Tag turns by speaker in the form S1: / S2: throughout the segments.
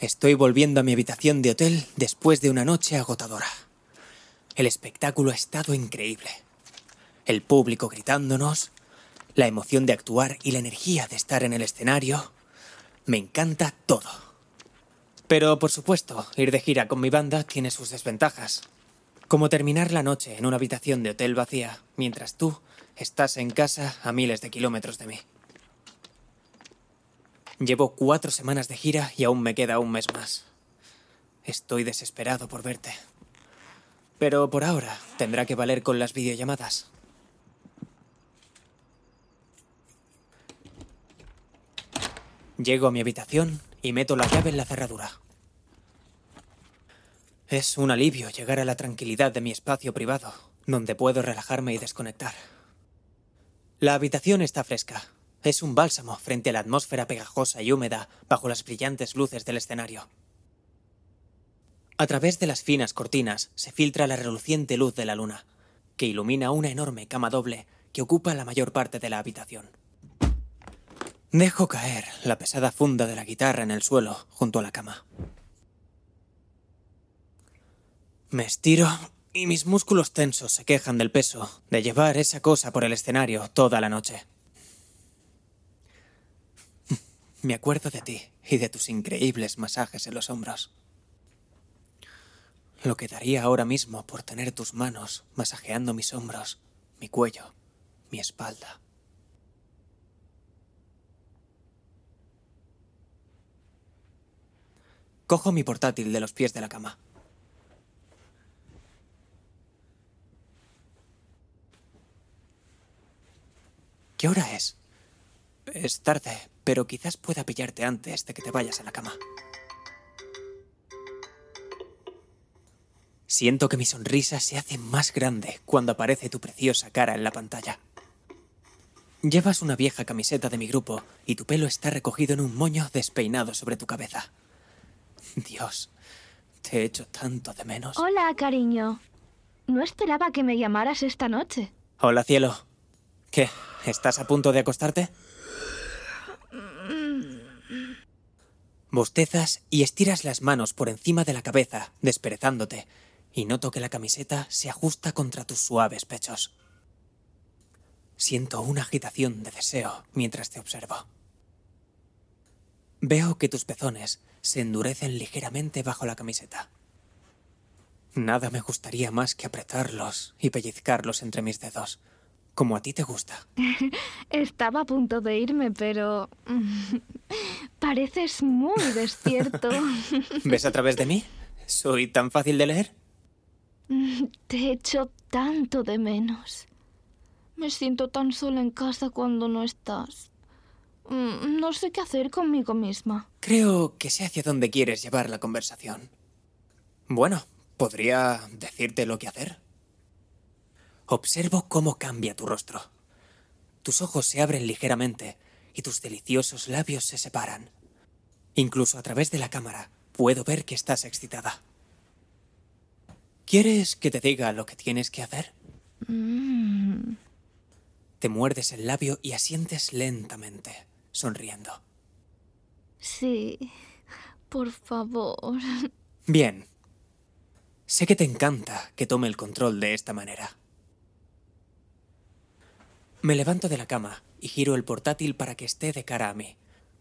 S1: Estoy volviendo a mi habitación de hotel después de una noche agotadora. El espectáculo ha estado increíble. El público gritándonos, la emoción de actuar y la energía de estar en el escenario. Me encanta todo. Pero, por supuesto, ir de gira con mi banda tiene sus desventajas. Como terminar la noche en una habitación de hotel vacía, mientras tú estás en casa a miles de kilómetros de mí. Llevo cuatro semanas de gira y aún me queda un mes más. Estoy desesperado por verte. Pero por ahora tendrá que valer con las videollamadas. Llego a mi habitación y meto la llave en la cerradura. Es un alivio llegar a la tranquilidad de mi espacio privado, donde puedo relajarme y desconectar. La habitación está fresca. Es un bálsamo frente a la atmósfera pegajosa y húmeda bajo las brillantes luces del escenario. A través de las finas cortinas se filtra la reluciente luz de la luna, que ilumina una enorme cama doble que ocupa la mayor parte de la habitación. Dejo caer la pesada funda de la guitarra en el suelo junto a la cama. Me estiro y mis músculos tensos se quejan del peso de llevar esa cosa por el escenario toda la noche. Me acuerdo de ti y de tus increíbles masajes en los hombros. Lo que daría ahora mismo por tener tus manos masajeando mis hombros, mi cuello, mi espalda. Cojo mi portátil de los pies de la cama. ¿Qué hora es? Es tarde, pero quizás pueda pillarte antes de que te vayas a la cama. Siento que mi sonrisa se hace más grande cuando aparece tu preciosa cara en la pantalla. Llevas una vieja camiseta de mi grupo y tu pelo está recogido en un moño despeinado sobre tu cabeza. Dios, te he hecho tanto de menos.
S2: Hola, cariño. No esperaba que me llamaras esta noche.
S1: Hola, cielo. ¿Qué? ¿Estás a punto de acostarte? Bostezas y estiras las manos por encima de la cabeza, desperezándote, y noto que la camiseta se ajusta contra tus suaves pechos. Siento una agitación de deseo mientras te observo. Veo que tus pezones se endurecen ligeramente bajo la camiseta. Nada me gustaría más que apretarlos y pellizcarlos entre mis dedos, como a ti te gusta.
S2: Estaba a punto de irme, pero... Pareces muy despierto.
S1: ¿Ves a través de mí? ¿Soy tan fácil de leer?
S2: Te echo tanto de menos. Me siento tan sola en casa cuando no estás. Mm, No sé qué hacer conmigo misma.
S1: Creo que sé hacia dónde quieres llevar la conversación. Bueno, podría decirte lo que hacer. Observo cómo cambia tu rostro. Tus ojos se abren ligeramente y tus deliciosos labios se separan. Incluso a través de la cámara puedo ver que estás excitada. ¿Quieres que te diga lo que tienes que hacer?
S2: Mm,
S1: Te muerdes el labio y asientes lentamente, sonriendo.
S2: sí, por favor.
S1: Bien. Sé que te encanta que tome el control de esta manera. Me levanto de la cama y giro el portátil para que esté de cara a mí,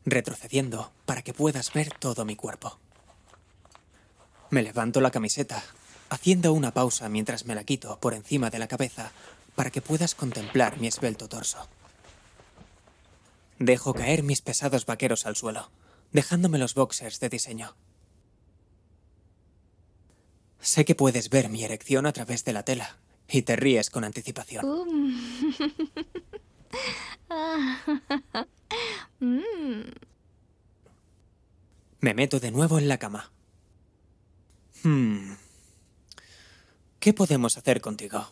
S1: retrocediendo para que puedas ver todo mi cuerpo. Me levanto la camiseta, haciendo una pausa mientras me la quito por encima de la cabeza para que puedas contemplar mi esbelto torso. Dejo caer mis pesados vaqueros al suelo, dejándome los boxers de diseño. Sé que puedes ver mi erección a través de la tela y te ríes con anticipación.
S2: Um. Mm,
S1: Me meto de nuevo en la cama. Hmm. ¿Qué podemos hacer contigo?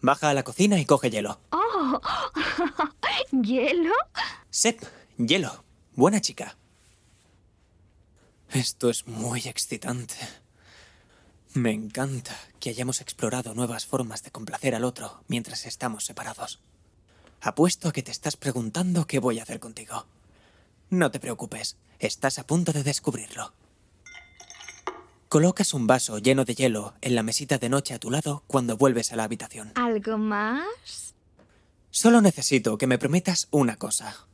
S1: Baja a la cocina y coge hielo.
S2: Oh, ¿hielo?
S1: Sep, hielo. Buena chica. Esto es muy excitante. Me encanta que hayamos explorado nuevas formas de complacer al otro mientras estamos separados. Apuesto a que te estás preguntando qué voy a hacer contigo. No te preocupes, Estás a punto de descubrirlo. Colocas un vaso lleno de hielo en la mesita de noche a tu lado cuando vuelves a la habitación.
S2: ¿Algo más?
S1: Solo necesito que me prometas una cosa.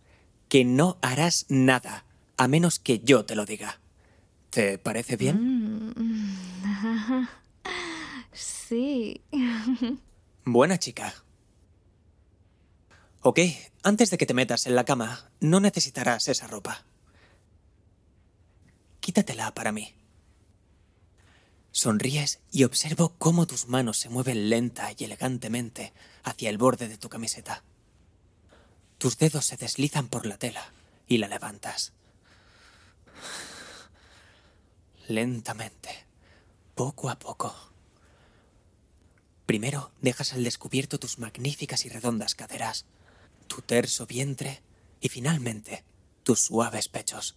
S1: Que no harás nada, a menos que yo te lo diga. ¿Te parece bien?
S2: Mm. Sí.
S1: Buena chica. Ok, antes de que te metas en la cama, no necesitarás esa ropa. Quítatela para mí. Sonríes y observo cómo tus manos se mueven lenta y elegantemente hacia el borde de tu camiseta. Tus dedos se deslizan por la tela y la levantas. Lentamente, poco a poco. Primero dejas al descubierto tus magníficas y redondas caderas, tu terso vientre y finalmente tus suaves pechos.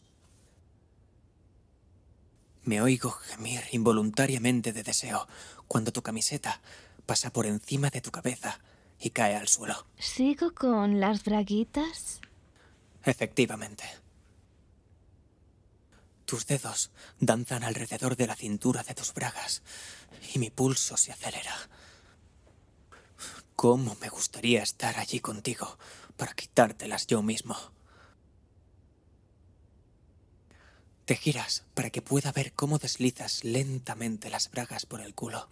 S1: Me oigo gemir involuntariamente de deseo cuando tu camiseta pasa por encima de tu cabeza y cae al suelo.
S2: ¿Sigo con las braguitas?
S1: Efectivamente. Tus dedos danzan alrededor de la cintura de tus bragas y mi pulso se acelera. ¿Cómo me gustaría estar allí contigo para quitártelas yo mismo? Te giras para que pueda ver cómo deslizas lentamente las bragas por el culo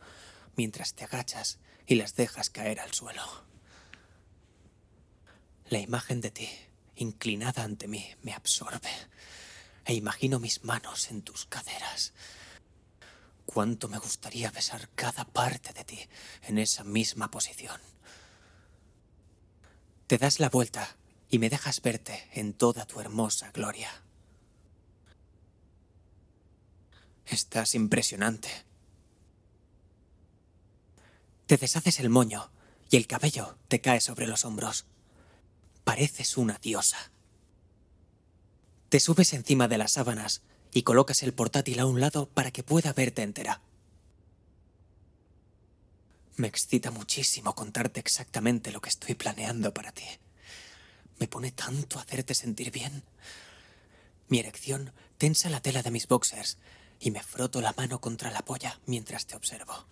S1: mientras te agachas y las dejas caer al suelo. La imagen de ti, inclinada ante mí, me absorbe e imagino mis manos en tus caderas. Cuánto me gustaría besar cada parte de ti en esa misma posición. Te das la vuelta y me dejas verte en toda tu hermosa gloria. Estás impresionante. Te deshaces el moño y el cabello te cae sobre los hombros. Pareces una diosa. Te subes encima de las sábanas y colocas el portátil a un lado para que pueda verte entera. Me excita muchísimo contarte exactamente lo que estoy planeando para ti. Me pone tanto hacerte sentir bien. Mi erección tensa la tela de mis boxers y me froto la mano contra la polla mientras te observo.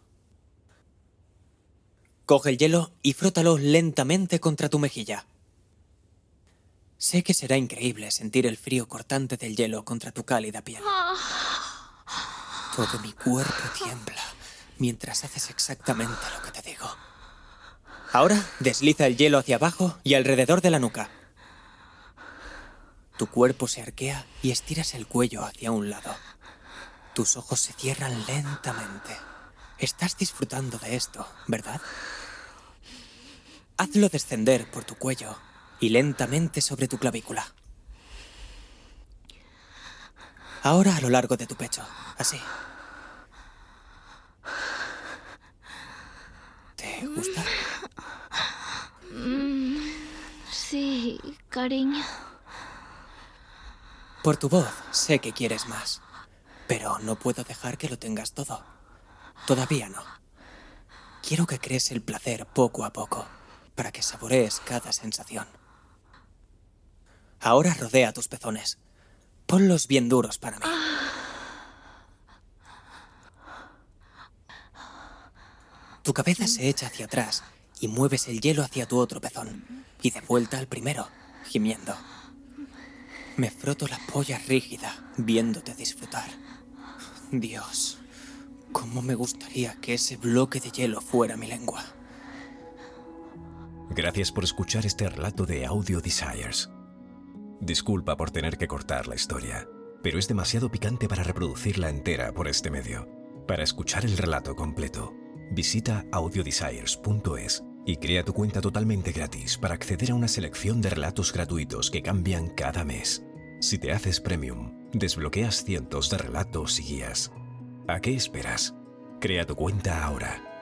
S1: Coge el hielo y frótalo lentamente contra tu mejilla. Sé que será increíble sentir el frío cortante del hielo contra tu cálida piel. Todo mi cuerpo tiembla mientras haces exactamente lo que te digo. Ahora desliza el hielo hacia abajo y alrededor de la nuca. Tu cuerpo se arquea y estiras el cuello hacia un lado. Tus ojos se cierran lentamente. Estás disfrutando de esto, ¿verdad? Hazlo descender por tu cuello y lentamente sobre tu clavícula. Ahora a lo largo de tu pecho, así. ¿Te gusta?
S2: Sí, cariño.
S1: Por tu voz sé que quieres más, pero no puedo dejar que lo tengas todo. Todavía no. Quiero que crees el placer poco a poco, para que saborees cada sensación. Ahora rodea tus pezones. Ponlos bien duros para mí. Tu cabeza se echa hacia atrás y mueves el hielo hacia tu otro pezón y de vuelta al primero, gimiendo. Me froto la polla rígida viéndote disfrutar. Dios, cómo me gustaría que ese bloque de hielo fuera mi lengua.
S3: Gracias por escuchar este relato de Audio Desires. Disculpa por tener que cortar la historia, pero es demasiado picante para reproducirla entera por este medio. Para escuchar el relato completo, visita audiodesires.es y crea tu cuenta totalmente gratis para acceder a una selección de relatos gratuitos que cambian cada mes. Si te haces premium, desbloqueas cientos de relatos y guías. ¿A qué esperas? Crea tu cuenta ahora